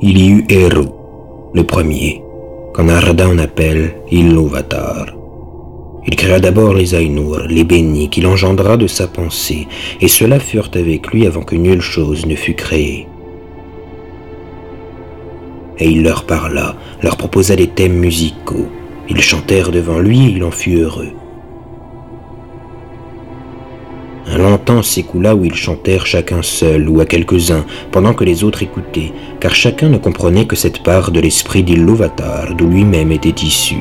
il y eut Eru, le premier, qu'en Arda on appelle Ilúvatar. Il créa d'abord les Ainur, les bénis, qu'il engendra de sa pensée, et ceux-là furent avec lui avant que nulle chose ne fût créée. Et il leur parla, leur proposa des thèmes musicaux. Ils chantèrent devant lui et il en fut heureux. Un long temps s'écoula où ils chantèrent chacun seul ou à quelques-uns, pendant que les autres écoutaient, car chacun ne comprenait que cette part de l'esprit d'Illuvatar d'où lui-même était issu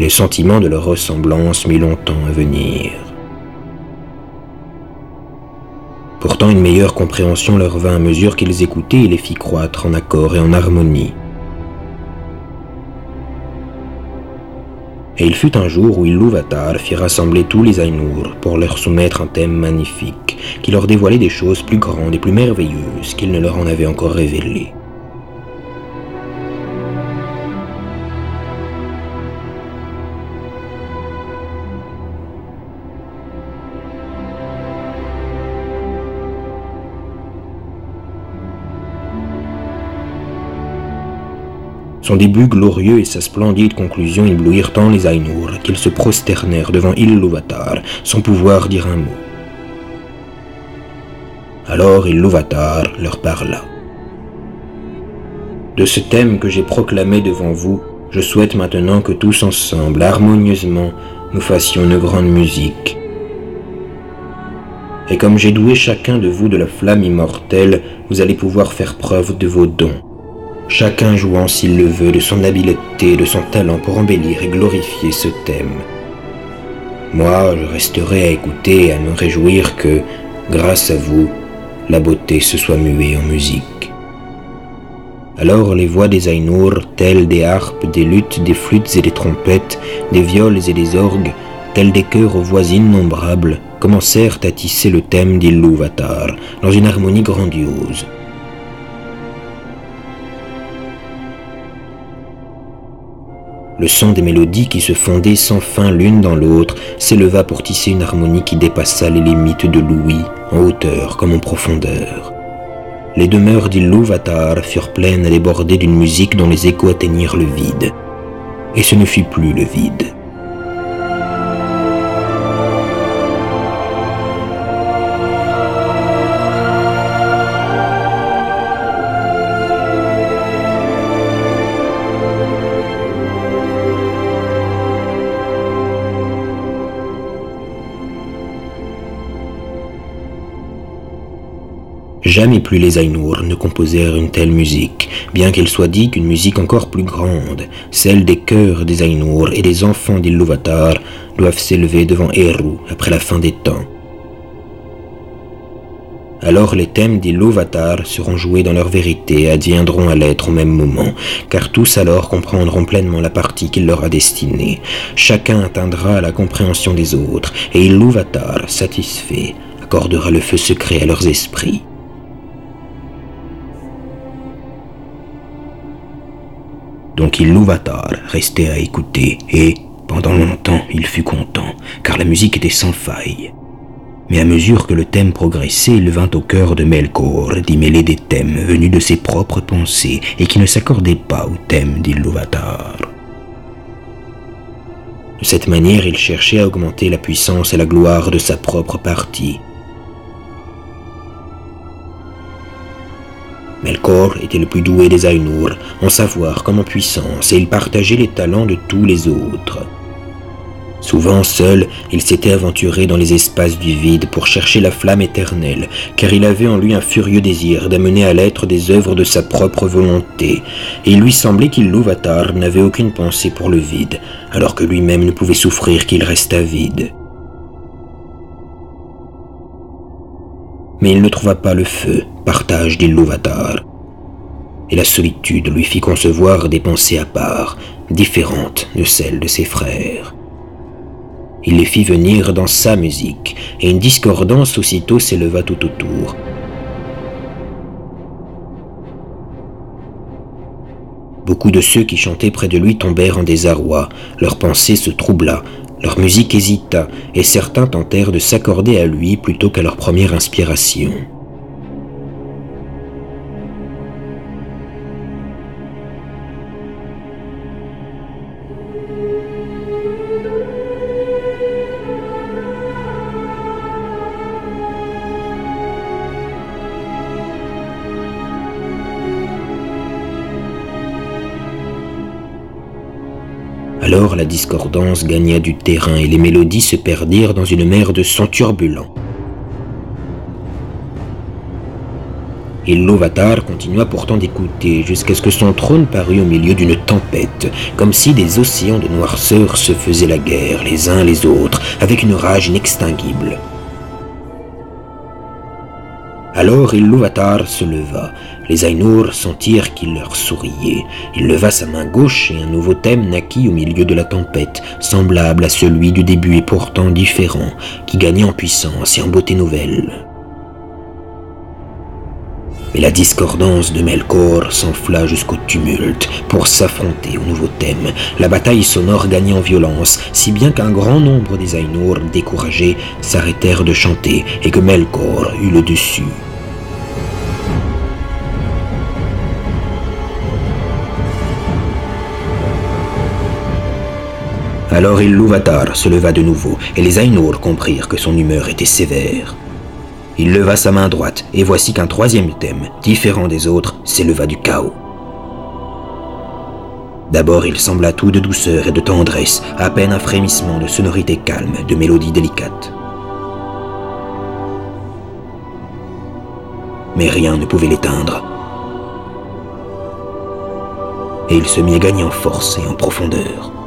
le sentiment de leur ressemblance mit longtemps à venir. Pourtant une meilleure compréhension leur vint à mesure qu'ils écoutaient et les fit croître en accord et en harmonie. Et il fut un jour où Ilúvatar fit rassembler tous les Ainur pour leur soumettre un thème magnifique, qui leur dévoilait des choses plus grandes et plus merveilleuses qu'il ne leur en avait encore révélées. Son début glorieux et sa splendide conclusion éblouirent tant les Ainur qu'ils se prosternèrent devant Ilúvatar sans pouvoir dire un mot. Alors Ilúvatar leur parla. De ce thème que j'ai proclamé devant vous, je souhaite maintenant que tous ensemble, harmonieusement, nous fassions une grande musique. Et comme j'ai doué chacun de vous de la flamme immortelle, vous allez pouvoir faire preuve de vos dons chacun jouant s'il le veut de son habileté, de son talent pour embellir et glorifier ce thème. Moi, je resterai à écouter et à me réjouir que, grâce à vous, la beauté se soit muée en musique. Alors les voix des Ainur, telles des harpes, des luttes, des flûtes et des trompettes, des viols et des orgues, telles des chœurs aux voix innombrables, commencèrent à tisser le thème d'Illuvatar dans une harmonie grandiose. Le son des mélodies qui se fondaient sans fin l'une dans l'autre s'éleva pour tisser une harmonie qui dépassa les limites de l'ouïe, en hauteur comme en profondeur. Les demeures d'Illuvatar furent pleines à déborder d'une musique dont les échos atteignirent le vide. Et ce ne fut plus le vide. Jamais plus les Ainur ne composèrent une telle musique, bien qu'elle soit dit qu'une musique encore plus grande, celle des chœurs des Ainur et des enfants d'Illuvatar, doivent s'élever devant Eru après la fin des temps. Alors les thèmes d'Illuvatar seront joués dans leur vérité et adviendront à l'être au même moment, car tous alors comprendront pleinement la partie qu'il leur a destinée. Chacun atteindra la compréhension des autres, et Illuvatar, satisfait, accordera le feu secret à leurs esprits. Donc il restait à écouter, et, pendant longtemps, il fut content, car la musique était sans faille. Mais à mesure que le thème progressait, il vint au cœur de Melkor d'y mêler des thèmes venus de ses propres pensées et qui ne s'accordaient pas au thème d'Ilúvatar. De cette manière, il cherchait à augmenter la puissance et la gloire de sa propre partie, Melkor était le plus doué des Ainur, en savoir comme en puissance, et il partageait les talents de tous les autres. Souvent seul, il s'était aventuré dans les espaces du vide pour chercher la flamme éternelle, car il avait en lui un furieux désir d'amener à l'être des œuvres de sa propre volonté, et il lui semblait qu'Ilúvatar n'avait aucune pensée pour le vide, alors que lui-même ne pouvait souffrir qu'il restât vide. mais il ne trouva pas le feu, partage d'Illuvatar. Et la solitude lui fit concevoir des pensées à part, différentes de celles de ses frères. Il les fit venir dans sa musique, et une discordance aussitôt s'éleva tout autour. Beaucoup de ceux qui chantaient près de lui tombèrent en désarroi, leur pensée se troubla, leur musique hésita, et certains tentèrent de s'accorder à lui plutôt qu'à leur première inspiration. Alors la discordance gagna du terrain et les mélodies se perdirent dans une mer de sons turbulents. Ilúvatar continua pourtant d'écouter jusqu'à ce que son trône parut au milieu d'une tempête, comme si des océans de noirceur se faisaient la guerre les uns les autres, avec une rage inextinguible. Alors Ilúvatar se leva. Les Ainur sentirent qu'il leur souriait. Il leva sa main gauche et un nouveau thème naquit au milieu de la tempête, semblable à celui du début et pourtant différent, qui gagnait en puissance et en beauté nouvelle. Mais la discordance de Melkor s'enfla jusqu'au tumulte pour s'affronter au nouveau thème. La bataille sonore gagnait en violence, si bien qu'un grand nombre des Ainur, découragés, s'arrêtèrent de chanter et que Melkor eut le dessus. Alors Ilúvatar se leva de nouveau, et les Ainur comprirent que son humeur était sévère. Il leva sa main droite, et voici qu'un troisième thème, différent des autres, s'éleva du chaos. D'abord, il sembla tout de douceur et de tendresse, à peine un frémissement de sonorité calme, de mélodie délicate. Mais rien ne pouvait l'éteindre. Et il se mit à gagner en force et en profondeur.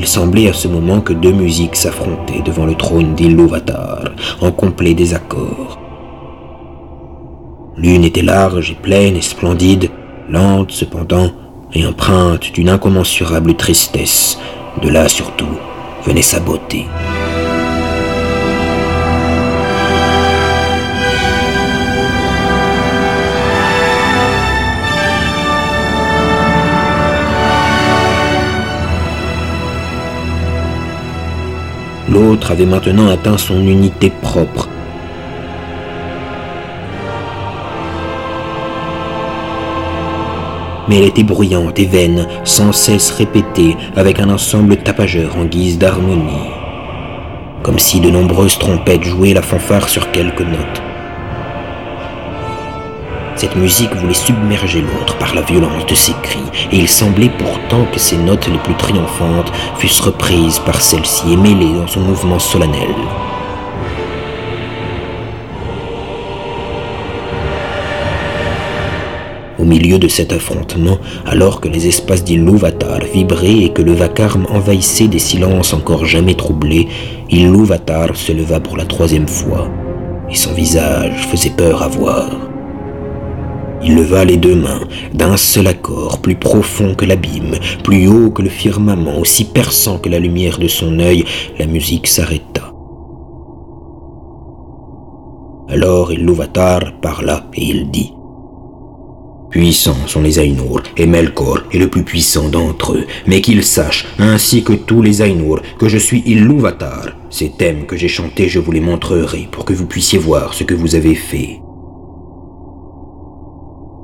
Il semblait à ce moment que deux musiques s'affrontaient devant le trône d'Ilúvatar, en complet désaccord. L'une était large et pleine et splendide, lente cependant, et empreinte d'une incommensurable tristesse. De là surtout venait sa beauté. L'autre avait maintenant atteint son unité propre. Mais elle était bruyante et vaine, sans cesse répétée, avec un ensemble tapageur en guise d'harmonie. Comme si de nombreuses trompettes jouaient la fanfare sur quelques notes. Cette musique voulait submerger l'autre par la violence de ses cris, et il semblait pourtant que ses notes les plus triomphantes fussent reprises par celle-ci et mêlées dans son mouvement solennel. Au milieu de cet affrontement, alors que les espaces d'Ilúvatar vibraient et que le vacarme envahissait des silences encore jamais troublés, Ilúvatar se leva pour la troisième fois, et son visage faisait peur à voir. Il leva les deux mains, d'un seul accord, plus profond que l'abîme, plus haut que le firmament, aussi perçant que la lumière de son œil, la musique s'arrêta. Alors Ilúvatar parla et il dit Puissants sont les Ainur, et Melkor est le plus puissant d'entre eux, mais qu'ils sachent, ainsi que tous les Ainur, que je suis Ilúvatar. Ces thèmes que j'ai chantés, je vous les montrerai pour que vous puissiez voir ce que vous avez fait.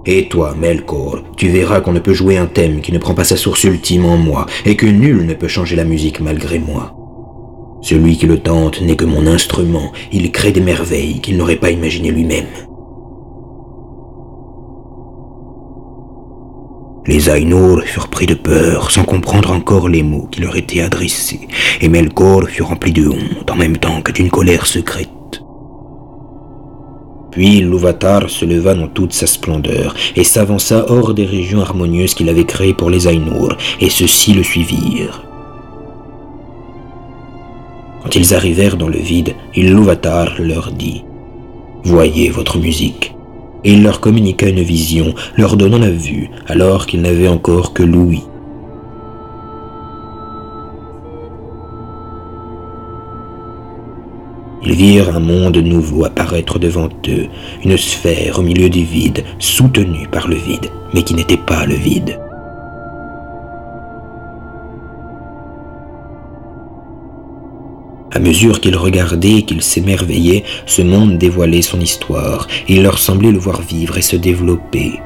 Et toi, Melkor, tu verras qu'on ne peut jouer un thème qui ne prend pas sa source ultime en moi, et que nul ne peut changer la musique malgré moi. Celui qui le tente n'est que mon instrument, il crée des merveilles qu'il n'aurait pas imaginées lui-même. Les Ainur furent pris de peur, sans comprendre encore les mots qui leur étaient adressés, et Melkor fut rempli de honte en même temps que d'une colère secrète. Puis l'Uvatar se leva dans toute sa splendeur et s'avança hors des régions harmonieuses qu'il avait créées pour les Ainur, et ceux-ci le suivirent. Quand ils arrivèrent dans le vide, l'Uvatar leur dit Voyez votre musique. Et il leur communiqua une vision, leur donnant la vue, alors qu'ils n'avaient encore que l'ouïe. Ils virent un monde nouveau apparaître devant eux, une sphère au milieu du vide, soutenue par le vide, mais qui n'était pas le vide. À mesure qu'ils regardaient et qu'ils s'émerveillaient, ce monde dévoilait son histoire, et il leur semblait le voir vivre et se développer.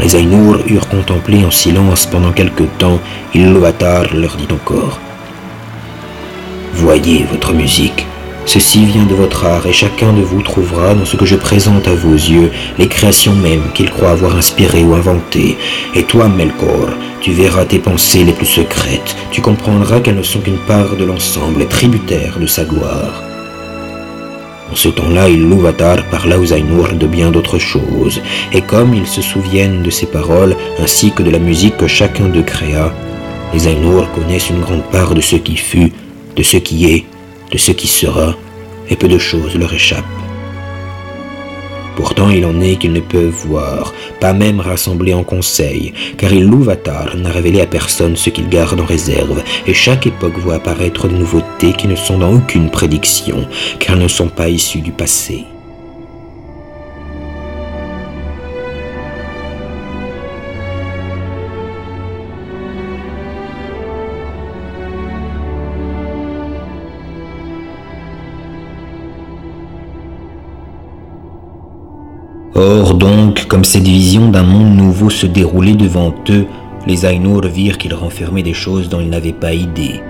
Les Ainur eurent contemplé en silence pendant quelque temps, Ilúvatar leur dit encore Voyez votre musique. Ceci vient de votre art et chacun de vous trouvera dans ce que je présente à vos yeux les créations mêmes qu'il croit avoir inspirées ou inventées. Et toi, Melkor, tu verras tes pensées les plus secrètes. Tu comprendras qu'elles ne sont qu'une part de l'ensemble, tributaire de sa gloire. En ce temps-là, Ilúvatar parla aux Ainur de bien d'autres choses, et comme ils se souviennent de ses paroles ainsi que de la musique que chacun d'eux créa, les Ainur connaissent une grande part de ce qui fut, de ce qui est, de ce qui sera, et peu de choses leur échappent. Pourtant il en est qu'ils ne peuvent voir, pas même rassembler en conseil, car Ilúvatar n'a révélé à personne ce qu'il garde en réserve, et chaque époque voit apparaître de nouveautés qui ne sont dans aucune prédiction, car elles ne sont pas issues du passé. Comme cette vision d'un monde nouveau se déroulait devant eux, les Ainur virent qu'ils renfermaient des choses dont ils n'avaient pas idée.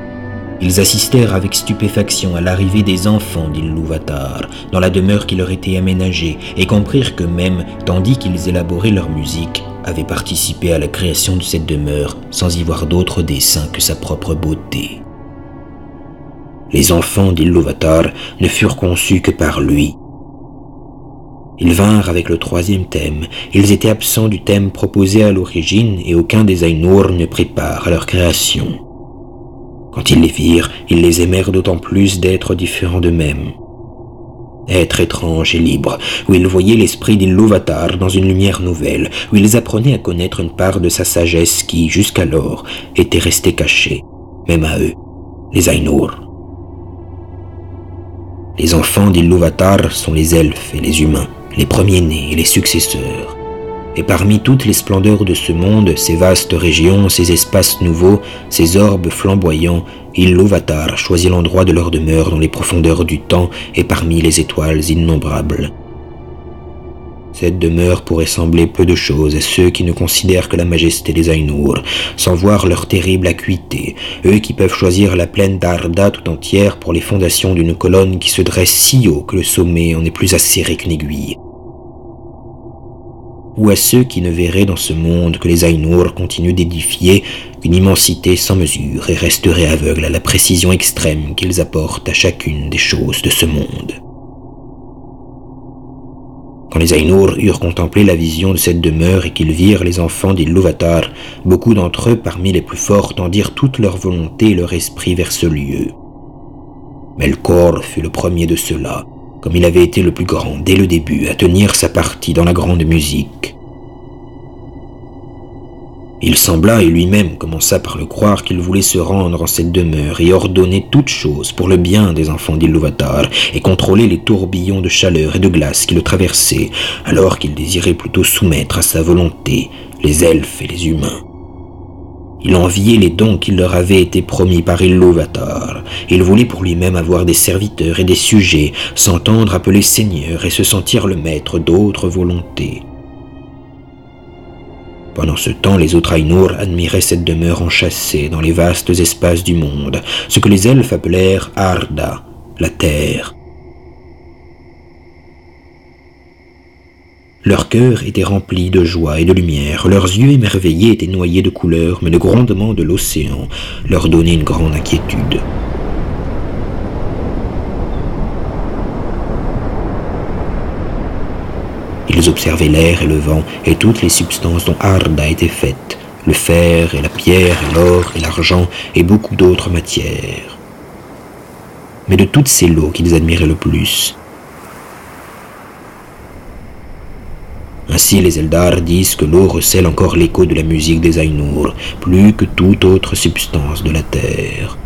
Ils assistèrent avec stupéfaction à l'arrivée des enfants d'Ilúvatar dans la demeure qui leur était aménagée et comprirent que même, tandis qu'ils élaboraient leur musique, avaient participé à la création de cette demeure sans y voir d'autre dessein que sa propre beauté. Les enfants d'Ilúvatar ne furent conçus que par lui, ils vinrent avec le troisième thème. Ils étaient absents du thème proposé à l'origine et aucun des Ainur ne prépare à leur création. Quand ils les virent, ils les aimèrent d'autant plus d'être différents d'eux-mêmes. Être étrange et libre, où ils voyaient l'esprit d'Ilúvatar dans une lumière nouvelle, où ils apprenaient à connaître une part de sa sagesse qui, jusqu'alors, était restée cachée, même à eux, les Ainur. Les enfants d'Ilúvatar sont les elfes et les humains les premiers-nés et les successeurs. Et parmi toutes les splendeurs de ce monde, ces vastes régions, ces espaces nouveaux, ces orbes flamboyants, Ilúvatar choisit l'endroit de leur demeure dans les profondeurs du temps et parmi les étoiles innombrables. Cette demeure pourrait sembler peu de choses à ceux qui ne considèrent que la majesté des Ainur, sans voir leur terrible acuité, eux qui peuvent choisir la plaine d'Arda tout entière pour les fondations d'une colonne qui se dresse si haut que le sommet en est plus acéré qu'une aiguille ou à ceux qui ne verraient dans ce monde que les Ainur continuent d'édifier une immensité sans mesure et resteraient aveugles à la précision extrême qu'ils apportent à chacune des choses de ce monde. Quand les Ainur eurent contemplé la vision de cette demeure et qu'ils virent les enfants d'Ilúvatar, beaucoup d'entre eux, parmi les plus forts, tendirent toute leur volonté et leur esprit vers ce lieu. Melkor fut le premier de ceux-là, comme il avait été le plus grand dès le début à tenir sa partie dans la grande musique. Il sembla et lui-même commença par le croire qu'il voulait se rendre en cette demeure et ordonner toutes choses pour le bien des enfants d'Ilúvatar et contrôler les tourbillons de chaleur et de glace qui le traversaient, alors qu'il désirait plutôt soumettre à sa volonté les elfes et les humains. Il enviait les dons qui leur avaient été promis par Ilúvatar. Il voulait pour lui-même avoir des serviteurs et des sujets, s'entendre appeler seigneur et se sentir le maître d'autres volontés. Pendant ce temps, les autres Ainur admiraient cette demeure enchâssée dans les vastes espaces du monde, ce que les elfes appelèrent Arda, la terre. Leur cœur était rempli de joie et de lumière, leurs yeux émerveillés étaient noyés de couleurs, mais le grondement de l'océan leur donnait une grande inquiétude. Ils observaient l'air et le vent et toutes les substances dont Arda était faite, le fer et la pierre et l'or et l'argent et beaucoup d'autres matières. Mais de toutes ces lots qu'ils admiraient le plus, Ainsi les Eldar disent que l'eau recèle encore l'écho de la musique des Ainur, plus que toute autre substance de la terre.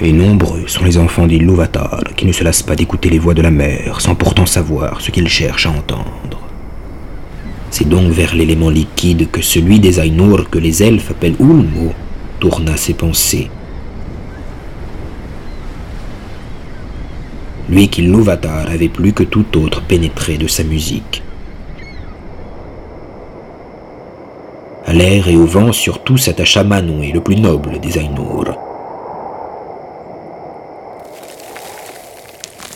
Et nombreux sont les enfants d'Ilúvatar qui ne se lassent pas d'écouter les voix de la mer, sans pourtant savoir ce qu'ils cherchent à entendre. C'est donc vers l'élément liquide que celui des Ainur que les elfes appellent Ulmo tourna ses pensées. Lui qu'Ilúvatar avait plus que tout autre pénétré de sa musique. À l'air et au vent surtout s'attacha Manwë, le plus noble des Ainur.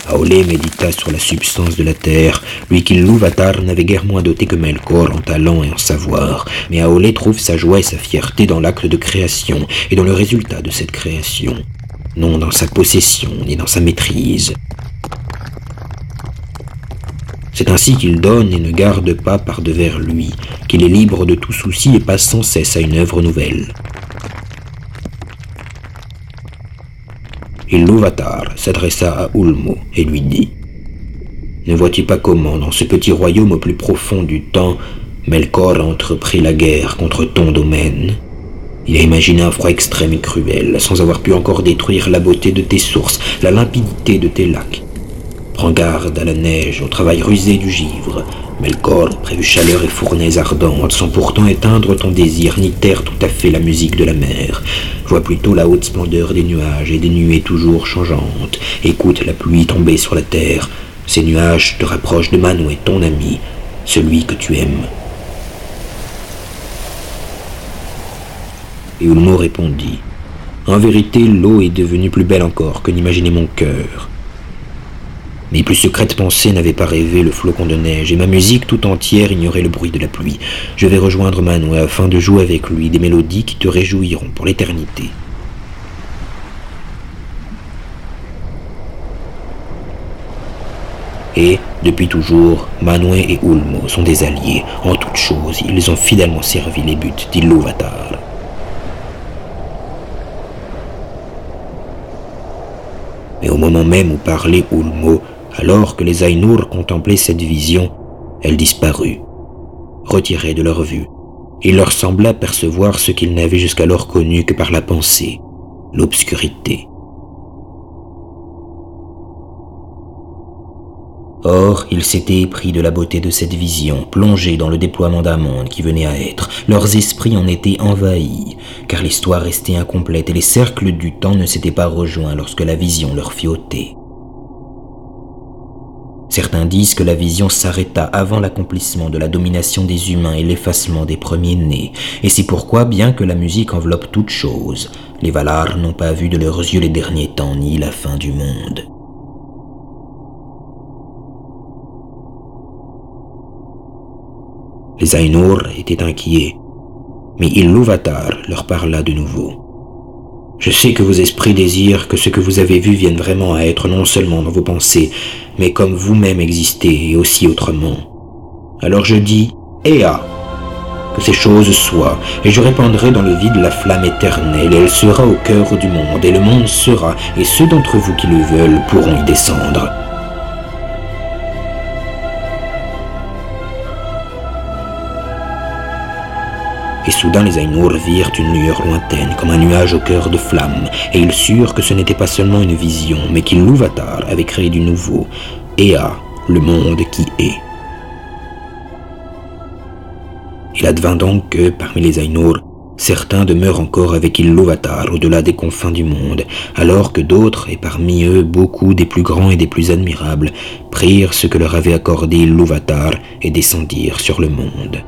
Aolé médita sur la substance de la terre, lui qui l'Uvatar n'avait guère moins doté que Melkor en talent et en savoir, mais Aolé trouve sa joie et sa fierté dans l'acte de création et dans le résultat de cette création, non dans sa possession ni dans sa maîtrise. C'est ainsi qu'il donne et ne garde pas par devers lui, qu'il est libre de tout souci et passe sans cesse à une œuvre nouvelle. Ilúvatar s'adressa à Ulmo et lui dit Ne vois-tu pas comment, dans ce petit royaume au plus profond du temps, Melkor a entrepris la guerre contre ton domaine? Il a imaginé un froid extrême et cruel, sans avoir pu encore détruire la beauté de tes sources, la limpidité de tes lacs. Prends garde à la neige, au travail rusé du givre. Melkor prévu chaleur et fournaises ardentes, sans pourtant éteindre ton désir, ni taire tout à fait la musique de la mer. Vois plutôt la haute splendeur des nuages et des nuées toujours changeantes. Écoute la pluie tomber sur la terre. Ces nuages te rapprochent de Manwë, ton ami, celui que tu aimes. Et Ulmo répondit En vérité, l'eau est devenue plus belle encore que n'imaginait mon cœur. Mes plus secrètes pensées n'avaient pas rêvé le flocon de neige, et ma musique tout entière ignorait le bruit de la pluie. Je vais rejoindre Manwë afin de jouer avec lui des mélodies qui te réjouiront pour l'éternité. Et, depuis toujours, Manwë et Ulmo sont des alliés. En toutes choses, ils ont fidèlement servi les buts d'Ilúvatar. Mais au moment même où parlait Ulmo, alors que les Ainur contemplaient cette vision, elle disparut, retirée de leur vue. Il leur sembla percevoir ce qu'ils n'avaient jusqu'alors connu que par la pensée, l'obscurité. Or, ils s'étaient épris de la beauté de cette vision, plongés dans le déploiement d'un monde qui venait à être. Leurs esprits en étaient envahis, car l'histoire restait incomplète et les cercles du temps ne s'étaient pas rejoints lorsque la vision leur fit ôter. Certains disent que la vision s'arrêta avant l'accomplissement de la domination des humains et l'effacement des premiers-nés, et c'est pourquoi, bien que la musique enveloppe toute chose, les Valar n'ont pas vu de leurs yeux les derniers temps ni la fin du monde. Les Ainur étaient inquiets, mais Ilúvatar leur parla de nouveau. Je sais que vos esprits désirent que ce que vous avez vu vienne vraiment à être non seulement dans vos pensées, mais comme vous-même existez et aussi autrement. Alors je dis, Ea, que ces choses soient, et je répandrai dans le vide la flamme éternelle, et elle sera au cœur du monde, et le monde sera, et ceux d'entre vous qui le veulent pourront y descendre. Et soudain les Ainur virent une lueur lointaine, comme un nuage au cœur de flamme, et ils surent que ce n'était pas seulement une vision, mais qu'Ilúvatar avait créé du nouveau, Ea, le monde qui est. Il advint donc que, parmi les Ainur, certains demeurent encore avec Ilúvatar au-delà des confins du monde, alors que d'autres, et parmi eux beaucoup des plus grands et des plus admirables, prirent ce que leur avait accordé Ilúvatar et descendirent sur le monde.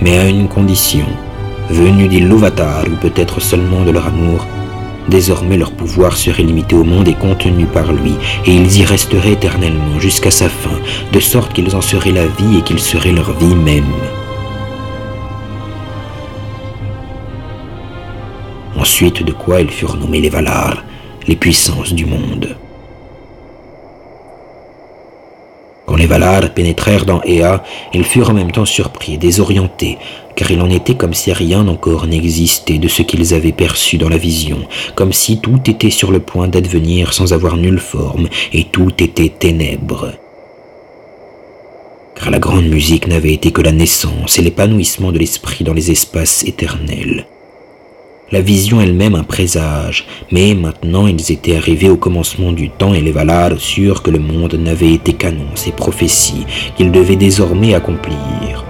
Mais à une condition, venue d'Ilúvatar ou peut-être seulement de leur amour, désormais leur pouvoir serait limité au monde et contenu par lui, et ils y resteraient éternellement jusqu'à sa fin, de sorte qu'ils en seraient la vie et qu'ils seraient leur vie même. Ensuite de quoi ils furent nommés les Valar, les puissances du monde. Quand les Valar pénétrèrent dans Ea, ils furent en même temps surpris désorientés, car il en était comme si rien encore n'existait de ce qu'ils avaient perçu dans la vision, comme si tout était sur le point d'advenir sans avoir nulle forme, et tout était ténèbres. Car la grande musique n'avait été que la naissance et l'épanouissement de l'esprit dans les espaces éternels la vision elle-même un présage, mais maintenant ils étaient arrivés au commencement du temps et les Valar sûrs que le monde n'avait été qu'annonce et prophétie qu'ils devaient désormais accomplir.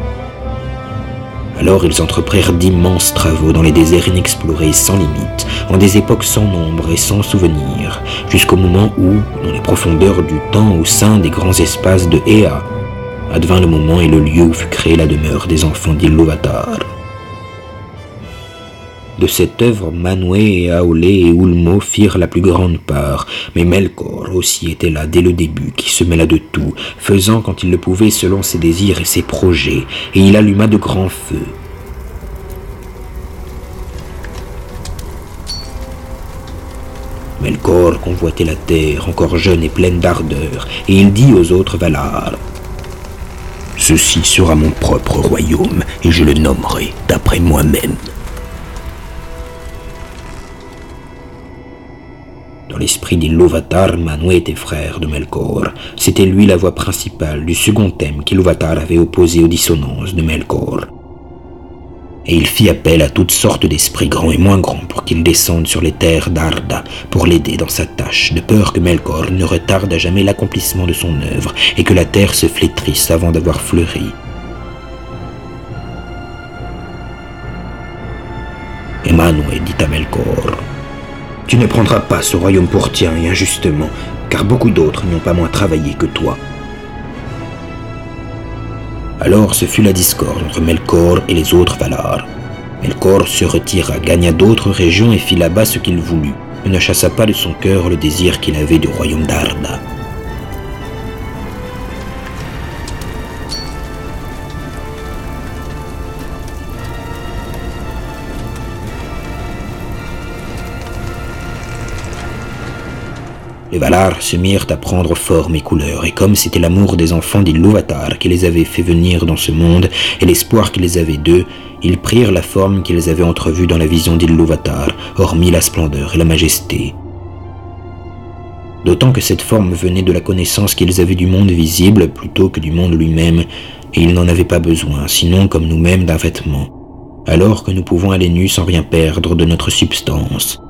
Alors ils entreprirent d'immenses travaux dans les déserts inexplorés sans limite, en des époques sans nombre et sans souvenir, jusqu'au moment où, dans les profondeurs du temps au sein des grands espaces de Ea, advint le moment et le lieu où fut créée la demeure des enfants d'Ilúvatar. De cette œuvre, Manwë et Aolé et Ulmo firent la plus grande part, mais Melkor aussi était là dès le début, qui se mêla de tout, faisant quand il le pouvait selon ses désirs et ses projets, et il alluma de grands feux. Melkor convoitait la terre, encore jeune et pleine d'ardeur, et il dit aux autres Valar Ceci sera mon propre royaume, et je le nommerai d'après moi-même. Dans l'esprit d'Iluvatar, Manwë était frère de Melkor. C'était lui la voix principale du second thème qu'Iluvatar avait opposé aux dissonances de Melkor. Et il fit appel à toutes sortes d'esprits grands et moins grands pour qu'ils descendent sur les terres d'Arda pour l'aider dans sa tâche, de peur que Melkor ne retarde à jamais l'accomplissement de son œuvre et que la terre se flétrisse avant d'avoir fleuri. Et Manwë dit à Melkor tu ne prendras pas ce royaume pour tien et injustement, car beaucoup d'autres n'y ont pas moins travaillé que toi. Alors ce fut la discorde entre Melkor et les autres Valar. Melkor se retira, gagna d'autres régions et fit là-bas ce qu'il voulut, mais ne chassa pas de son cœur le désir qu'il avait du royaume d'Arda. Les Valar se mirent à prendre forme et couleur, et comme c'était l'amour des enfants d'Ilúvatar qui les avait fait venir dans ce monde, et l'espoir qu'ils avaient d'eux, ils prirent la forme qu'ils avaient entrevue dans la vision d'Ilúvatar, hormis la splendeur et la majesté. D'autant que cette forme venait de la connaissance qu'ils avaient du monde visible plutôt que du monde lui-même, et ils n'en avaient pas besoin, sinon comme nous-mêmes d'un vêtement, alors que nous pouvons aller nus sans rien perdre de notre substance.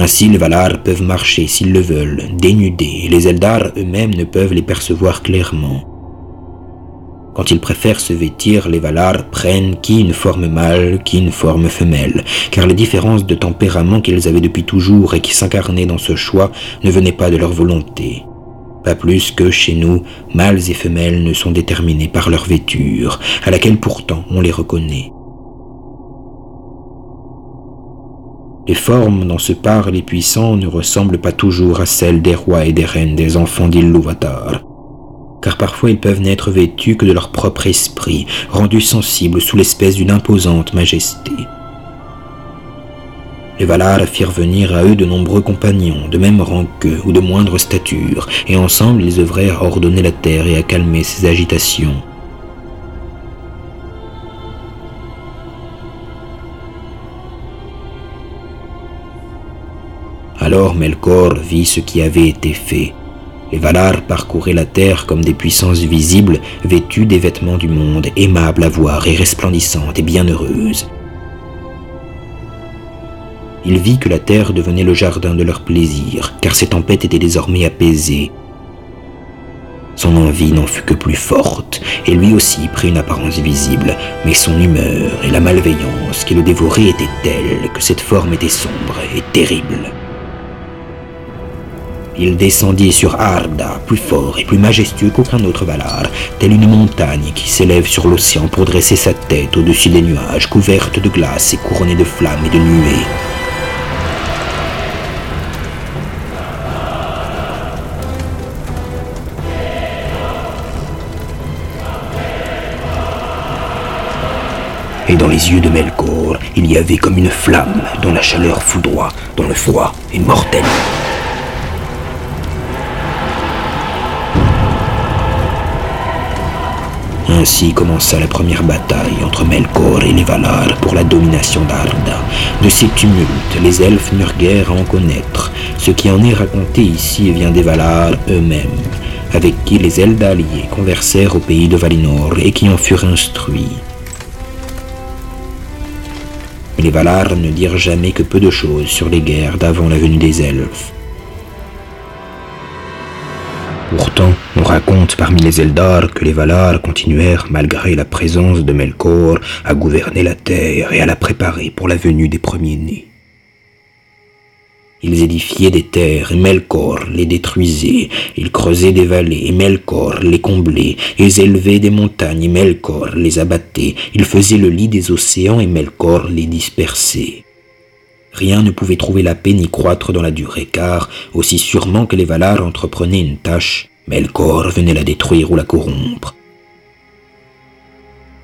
Ainsi les Valar peuvent marcher s'ils le veulent, dénudés, et les Eldar eux-mêmes ne peuvent les percevoir clairement. Quand ils préfèrent se vêtir, les Valar prennent qui une forme mâle, qui une forme femelle, car les différences de tempérament qu'ils avaient depuis toujours et qui s'incarnaient dans ce choix ne venaient pas de leur volonté. Pas plus que chez nous, mâles et femelles ne sont déterminés par leur vêture, à laquelle pourtant on les reconnaît. Les formes dont se parlent les puissants ne ressemblent pas toujours à celles des rois et des reines des enfants d'Ilúvatar. Car parfois ils peuvent n'être vêtus que de leur propre esprit, rendus sensibles sous l'espèce d'une imposante majesté. Les Valar firent venir à eux de nombreux compagnons, de même rang qu'eux ou de moindre stature, et ensemble ils œuvrèrent à ordonner la terre et à calmer ses agitations. Melkor vit ce qui avait été fait. Les Valar parcouraient la terre comme des puissances visibles, vêtues des vêtements du monde, aimables à voir et resplendissantes et bienheureuses. Il vit que la terre devenait le jardin de leur plaisir, car ses tempêtes étaient désormais apaisées. Son envie n'en fut que plus forte, et lui aussi prit une apparence visible, mais son humeur et la malveillance qui le dévorait étaient telles que cette forme était sombre et terrible. Il descendit sur Arda, plus fort et plus majestueux qu'aucun autre Valar, telle une montagne qui s'élève sur l'océan pour dresser sa tête au-dessus des nuages, couverte de glace et couronnée de flammes et de nuées. Et dans les yeux de Melkor, il y avait comme une flamme dont la chaleur foudroie, dont le froid est mortel. Ainsi commença la première bataille entre Melkor et les Valar pour la domination d'Arda. De ces tumultes, les elfes n'eurent guère à en connaître. Ce qui en est raconté ici vient des Valar eux-mêmes, avec qui les Eldaliers conversèrent au pays de Valinor et qui en furent instruits. Mais les Valar ne dirent jamais que peu de choses sur les guerres d'avant la venue des elfes. Pourtant, raconte parmi les Eldar que les Valar continuèrent, malgré la présence de Melkor, à gouverner la terre et à la préparer pour la venue des premiers-nés. Ils édifiaient des terres, et Melkor les détruisait. Ils creusaient des vallées, et Melkor les comblait. Ils élevaient des montagnes, et Melkor les abattait. Ils faisaient le lit des océans, et Melkor les dispersait. Rien ne pouvait trouver la paix ni croître dans la durée, car, aussi sûrement que les Valar entreprenaient une tâche, Melkor venait la détruire ou la corrompre.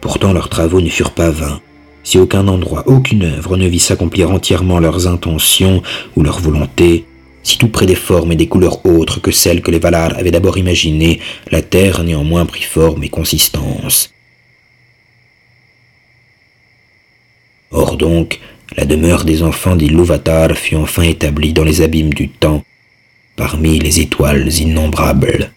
Pourtant leurs travaux ne furent pas vains. Si aucun endroit, aucune œuvre ne vit s'accomplir entièrement leurs intentions ou leurs volontés, si tout près des formes et des couleurs autres que celles que les Valar avaient d'abord imaginées, la terre néanmoins prit forme et consistance. Or donc, la demeure des enfants d'Iluvatar fut enfin établie dans les abîmes du temps, parmi les étoiles innombrables.